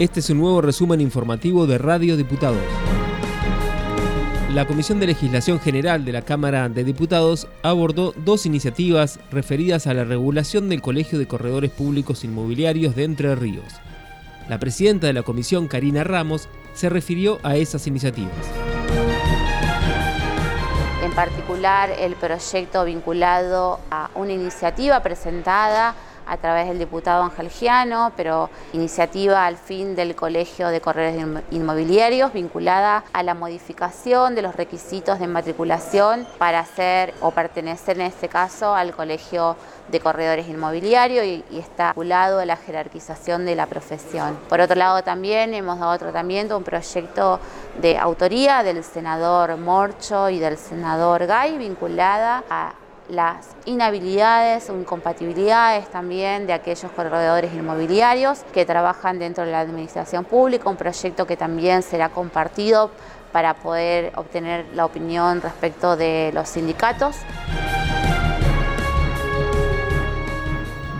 Este es un nuevo resumen informativo de Radio Diputados. La Comisión de Legislación General de la Cámara de Diputados abordó dos iniciativas referidas a la regulación del Colegio de Corredores Públicos Inmobiliarios de Entre Ríos. La presidenta de la comisión, Karina Ramos, se refirió a esas iniciativas. En particular, el proyecto vinculado a una iniciativa presentada a través del diputado Ángel Giano, pero iniciativa al fin del Colegio de Corredores Inmobiliarios vinculada a la modificación de los requisitos de matriculación para ser o pertenecer en este caso al Colegio de Corredores Inmobiliarios y, está vinculado a la jerarquización de la profesión. Por otro lado también hemos dado tratamiento a un proyecto de autoría del senador Morcho y del senador Gay vinculada a las inhabilidades o incompatibilidades también de aquellos corredores inmobiliarios que trabajan dentro de la administración pública, un proyecto que también será compartido para poder obtener la opinión respecto de los sindicatos.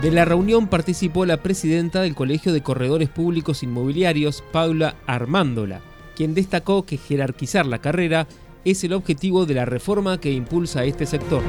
De la reunión participó la presidenta del Colegio de Corredores Públicos Inmobiliarios, Paula Armándola, quien destacó que jerarquizar la carrera es el objetivo de la reforma que impulsa este sector.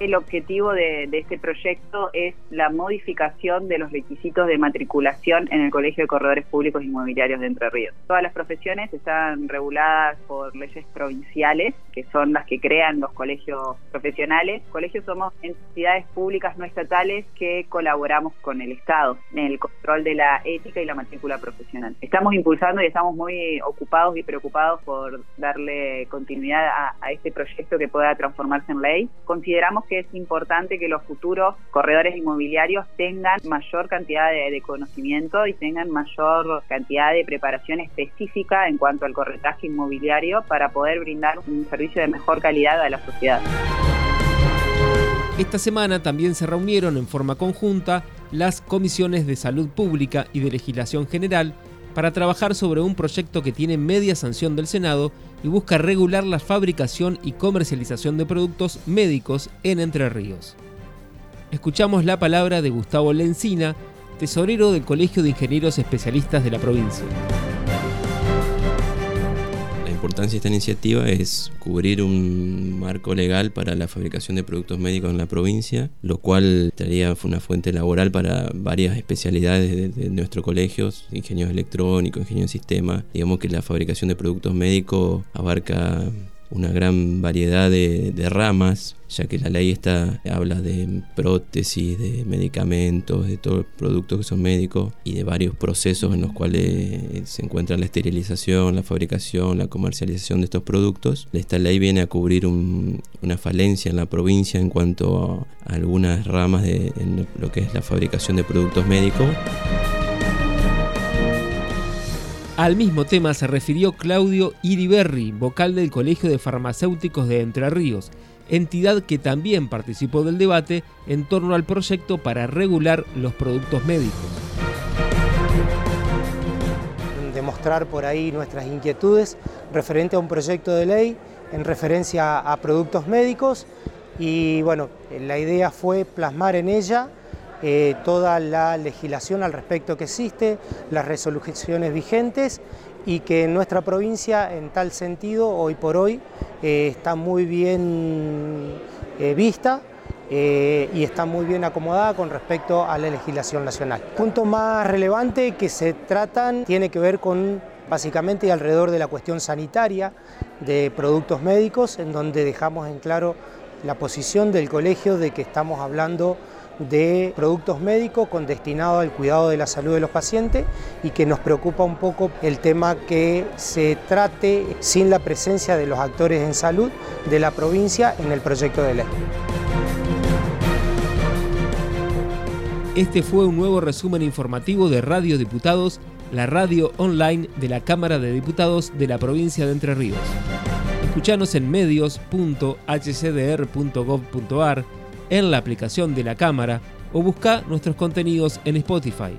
El objetivo de, este proyecto es la modificación de los requisitos de matriculación en el Colegio de Corredores Públicos Inmobiliarios de Entre Ríos. Todas las profesiones están reguladas por leyes provinciales, que son las que crean los colegios profesionales. Colegios somos entidades públicas no estatales que colaboramos con el Estado en el control de la ética y la matrícula profesional. Estamos impulsando y estamos muy ocupados y preocupados por darle continuidad a, a este proyecto que pueda transformarse en ley. Consideramos que es importante que los futuros corredores inmobiliarios tengan mayor cantidad de, conocimiento y tengan mayor cantidad de preparación específica en cuanto al corretaje inmobiliario para poder brindar un servicio de mejor calidad a la sociedad. Esta semana también se reunieron en forma conjunta las comisiones de salud pública y de legislación general para trabajar sobre un proyecto que tiene media sanción del Senado y busca regular la fabricación y comercialización de productos médicos en Entre Ríos. Escuchamos la palabra de Gustavo Lencina, tesorero del Colegio de Ingenieros Especialistas de la provincia importancia de esta iniciativa es cubrir un marco legal para la fabricación de productos médicos en la provincia, lo cual traería una fuente laboral para varias especialidades de, nuestros colegios, ingenieros electrónicos, ingenieros de sistemas. Digamos que la fabricación de productos médicos abarca una gran variedad de, ramas, ya que la ley está, habla de prótesis, de medicamentos, de todos los productos que son médicos y de varios procesos en los cuales se encuentra la esterilización, la fabricación, la comercialización de estos productos. Esta ley viene a cubrir una falencia en la provincia en cuanto a algunas ramas de lo que es la fabricación de productos médicos. Al mismo tema se refirió Claudio Iriberri, vocal del Colegio de Farmacéuticos de Entre Ríos, entidad que también participó del debate en torno al proyecto para regular los productos médicos. Demostrar por ahí nuestras inquietudes referente a un proyecto de ley en referencia a productos médicos y bueno, la idea fue plasmar en ella eh, toda la legislación al respecto que existe, las resoluciones vigentes y que en nuestra provincia en tal sentido hoy por hoy eh, está muy bien eh, vista y está muy bien acomodada con respecto a la legislación nacional. Punto más relevante que se tratan tiene que ver con básicamente alrededor de la cuestión sanitaria de productos médicos, en donde dejamos en claro la posición del colegio de que estamos hablando de productos médicos con destinado al cuidado de la salud de los pacientes y que nos preocupa un poco el tema que se trate sin la presencia de los actores en salud de la provincia en el proyecto de ley. Este fue un nuevo resumen informativo de Radio Diputados, la radio online de la Cámara de Diputados de la provincia de Entre Ríos. Escuchanos en medios.hcdr.gov.ar en la aplicación de la cámara o busca nuestros contenidos en Spotify.